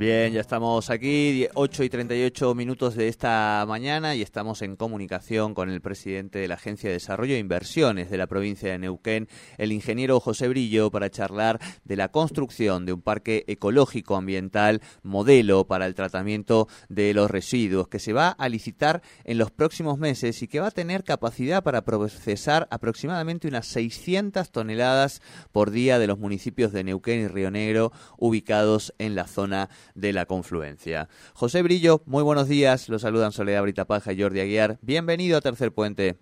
Bien, ya estamos aquí, 8 y 38 minutos de esta mañana y estamos en comunicación con el presidente de la Agencia de Desarrollo e Inversiones de la provincia de Neuquén, el ingeniero José Brillo, para charlar de la construcción de un parque ecológico ambiental modelo para el tratamiento de los residuos que se va a licitar en los próximos meses y que va a tener capacidad para procesar aproximadamente unas 600 toneladas por día de los municipios de Neuquén y Río Negro ubicados en la zona de la confluencia. José Brillo, muy buenos días. Los saludan Soledad Britapaja y Jordi Aguiar. Bienvenido a Tercer Puente.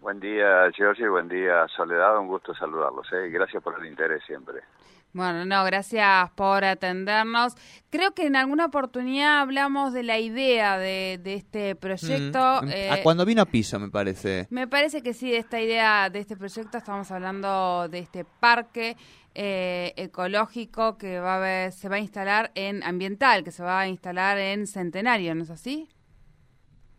Buen día, Jordi. Buen día, Soledad. Un gusto saludarlos. ¿eh? Gracias por el interés siempre. Bueno, no, gracias por atendernos. Creo que en alguna oportunidad hablamos de la idea de, este proyecto. Mm, eh, cuando vino a piso, me parece. Me parece que sí, de esta idea, de este proyecto, estamos hablando de este parque eh, ecológico que va a se va a instalar en ambiental, que se va a instalar en Centenario, ¿no es así?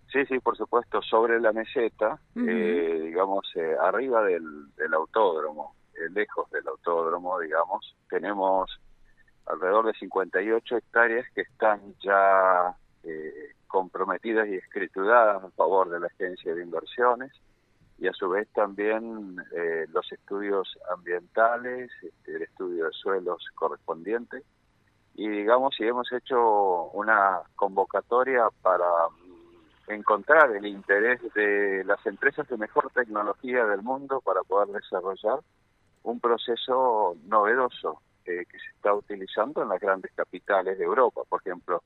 Sí, sí, por supuesto, sobre la meseta, eh, digamos, eh, arriba del, del autódromo, lejos del autódromo, digamos, tenemos alrededor de 58 hectáreas que están ya comprometidas y escrituradas a favor de la agencia de inversiones y a su vez también eh, los estudios ambientales, este, el estudio de suelos correspondiente. Y digamos si hemos hecho una convocatoria para mm, encontrar el interés de las empresas de mejor tecnología del mundo para poder desarrollar un proceso novedoso eh, que se está utilizando en las grandes capitales de Europa, por ejemplo,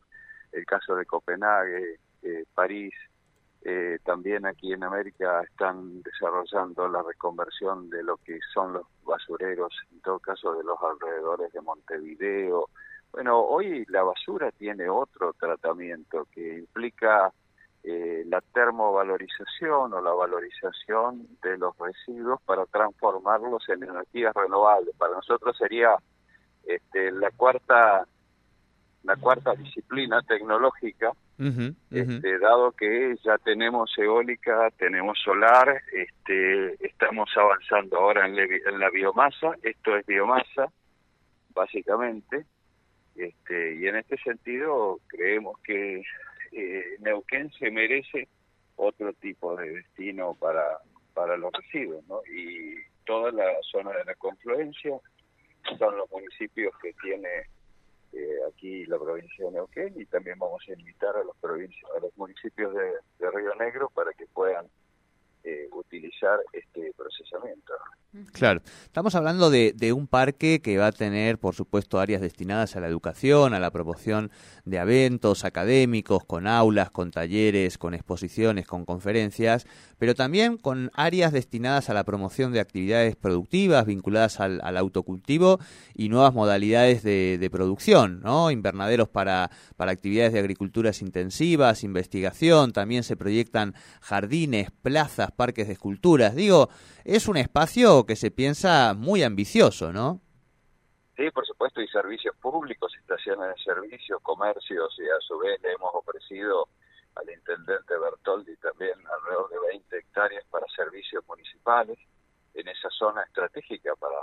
el caso de Copenhague, eh, París, eh, también aquí en América están desarrollando la reconversión de lo que son los basureros, en todo caso de los alrededores de Montevideo. Bueno, hoy la basura tiene otro tratamiento que implica eh, la termovalorización o la valorización de los residuos para transformarlos en energías renovables. Para nosotros sería este, la cuarta la cuarta disciplina tecnológica este, dado que ya tenemos eólica, tenemos solar, este, estamos avanzando ahora en, la biomasa, esto es biomasa, básicamente, este, y en este sentido creemos que eh, Neuquén se merece otro tipo de destino para, para los residuos, ¿no? Y toda la zona de la confluencia son los municipios que tiene eh, aquí la provincia de Neuquén y también vamos a invitar a los a los municipios de Río Negro para que puedan eh, utilizar este procesamiento. Claro, estamos hablando de, un parque que va a tener, por supuesto, áreas destinadas a la educación, a la promoción de eventos académicos, con aulas, con talleres, con exposiciones, con conferencias, pero también con áreas destinadas a la promoción de actividades productivas vinculadas al, autocultivo y nuevas modalidades de, producción, ¿no? Invernaderos para, para actividades de agriculturas intensivas, investigación, también se proyectan jardines, plazas, parques de esculturas. Digo, es un espacio que se piensa muy ambicioso, ¿no? Sí, por supuesto, y servicios públicos, estaciones de servicio, comercios, y a su vez le hemos ofrecido al intendente Bertoldi también alrededor de 20 hectáreas para servicios municipales en esa zona estratégica para,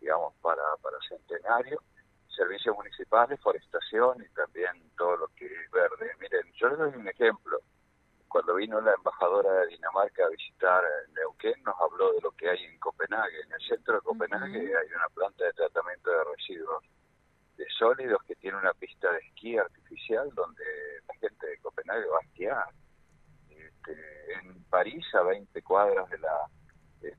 digamos, para, para Centenario, servicios municipales, forestación y también todo lo que es verde. Miren, yo les doy un ejemplo cuando vino la embajadora de Dinamarca a visitar Neuquén, nos habló de lo que hay en Copenhague. En el centro de Copenhague hay una planta de tratamiento de residuos de sólidos que tiene una pista de esquí artificial donde la gente de Copenhague va a esquiar. Este, en París, a 20 cuadras de la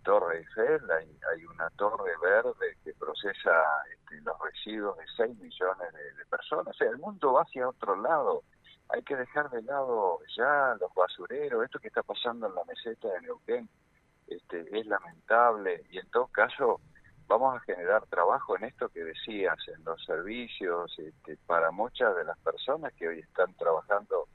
Torre Eiffel, hay, una torre verde que procesa este, los residuos de 6 millones de, de personas. O sea, el mundo va hacia otro lado hay que dejar de lado ya los basureros, esto que está pasando en la meseta de Neuquén este, es lamentable y en todo caso vamos a generar trabajo en esto que decías, en los servicios, este, para muchas de las personas que hoy están trabajando,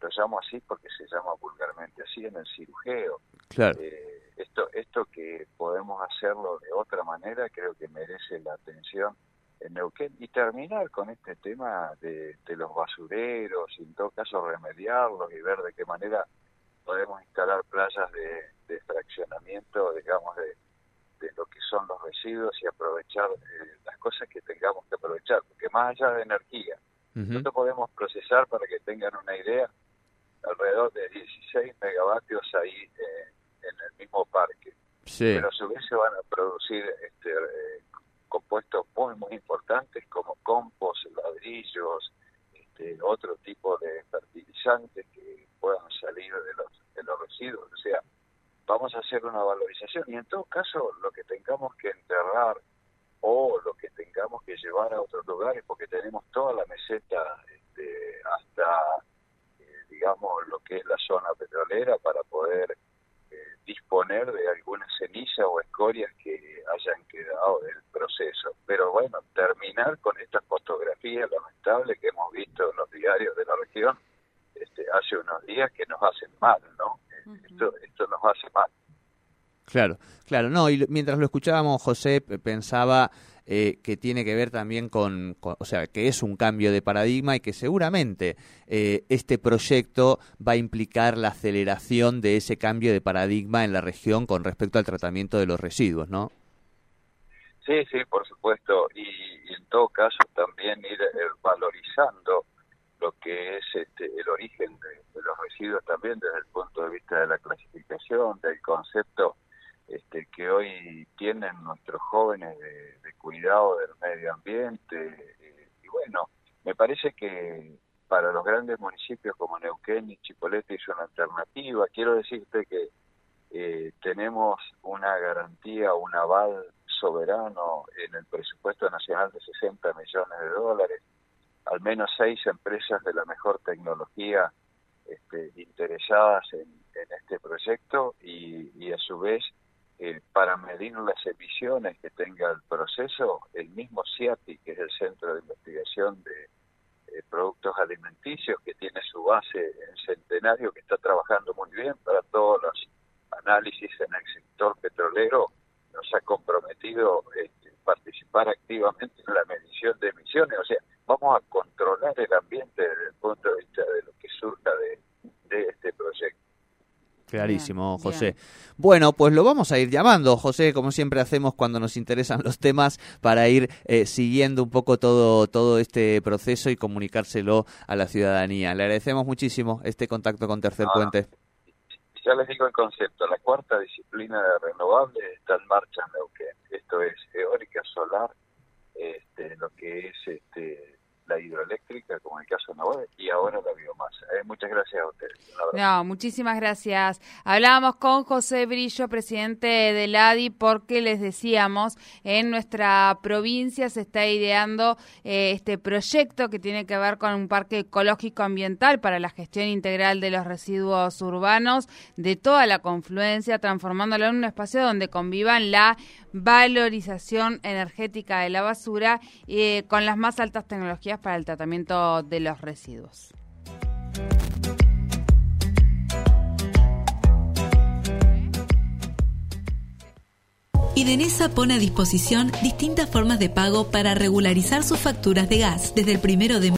lo llamo así porque se llama vulgarmente así, en el cirujeo. Claro. Eh, esto, esto que podemos hacerlo de otra manera creo que merece la atención en Neuquén y terminar con este tema de, los basureros y en todo caso remediarlos y ver de qué manera podemos instalar playas de, fraccionamiento, digamos, de, lo que son los residuos y aprovechar eh, las cosas que tengamos que aprovechar, porque más allá de energía, nosotros podemos procesar, para que tengan una idea, alrededor de 16 megavatios ahí eh, en el mismo parque. Pero a su vez se van a producir este, eh, compuestos muy, importantes como compost, ladrillos, este, otro tipo de fertilizantes que puedan salir de los, de los residuos. O sea, vamos a hacer una valorización y en todo caso lo que tengamos que enterrar o lo que tengamos que llevar a otros lugares porque tenemos toda la meseta este, hasta eh, digamos lo que es la zona petrolera para poder eh, disponer de alguna ceniza o escorias que hayan quedado del proceso. Pero bueno, terminar con esta fotografía lamentable que hemos visto en los diarios de la región este, hace unos días que nos hacen mal, ¿no? esto, esto nos hace mal. Claro, claro, no, y mientras lo escuchábamos, José pensaba eh, que tiene que ver también con, o sea, que es un cambio de paradigma y que seguramente eh, este proyecto va a implicar la aceleración de ese cambio de paradigma en la región con respecto al tratamiento de los residuos, ¿no? Sí, sí, por supuesto, y, en todo caso también ir eh, valorizando lo que es este, el origen de los residuos también desde el punto de vista de la clasificación, del concepto este, que hoy tienen nuestros jóvenes de, cuidado del medio ambiente. Eh, y bueno, me parece que para los grandes municipios como Neuquén y Chipolete es una alternativa. Quiero decirte que eh, tenemos una garantía, un aval soberano en el presupuesto nacional de 60 millones de dólares, al menos seis empresas de la mejor tecnología este, interesadas en, este proyecto y a su vez eh, para medir las emisiones que tenga el proceso, el mismo CIATI, que es el Centro de Investigación de eh, Productos Alimenticios, que tiene su base en Centenario, que está trabajando muy bien para todos los análisis en el sector petrolero, nos ha comprometido este, participar activamente en la medición de emisiones. O sea, vamos a controlar el ambiente desde el punto de vista de lo que surja de este proyecto. Clarísimo, José. Bueno, pues lo vamos a ir llamando, José, como siempre hacemos cuando nos interesan los temas, para ir eh, siguiendo un poco todo, todo este proceso y comunicárselo a la ciudadanía. Le agradecemos muchísimo este contacto con Tercer Puente. Ya les digo el concepto, la cuarta disciplina de renovables está en marcha en Neuquén. Esto es eólica solar, este, lo que es este, la hidroeléctrica, como en el caso de Navajo, y ahora la biomasa. Eh, muchas gracias a ustedes. No, muchísimas gracias. Hablábamos con José Brillo, presidente del ADI, porque les decíamos, en nuestra provincia se está ideando eh, este proyecto que tiene que ver con un parque ecológico ambiental para la gestión integral de los residuos urbanos de toda la confluencia, transformándolo en un espacio donde convivan la valorización energética de la basura eh, con las más altas tecnologías para el tratamiento de los residuos. Idenesa pone a disposición distintas formas de pago para regularizar sus facturas de gas desde el primero de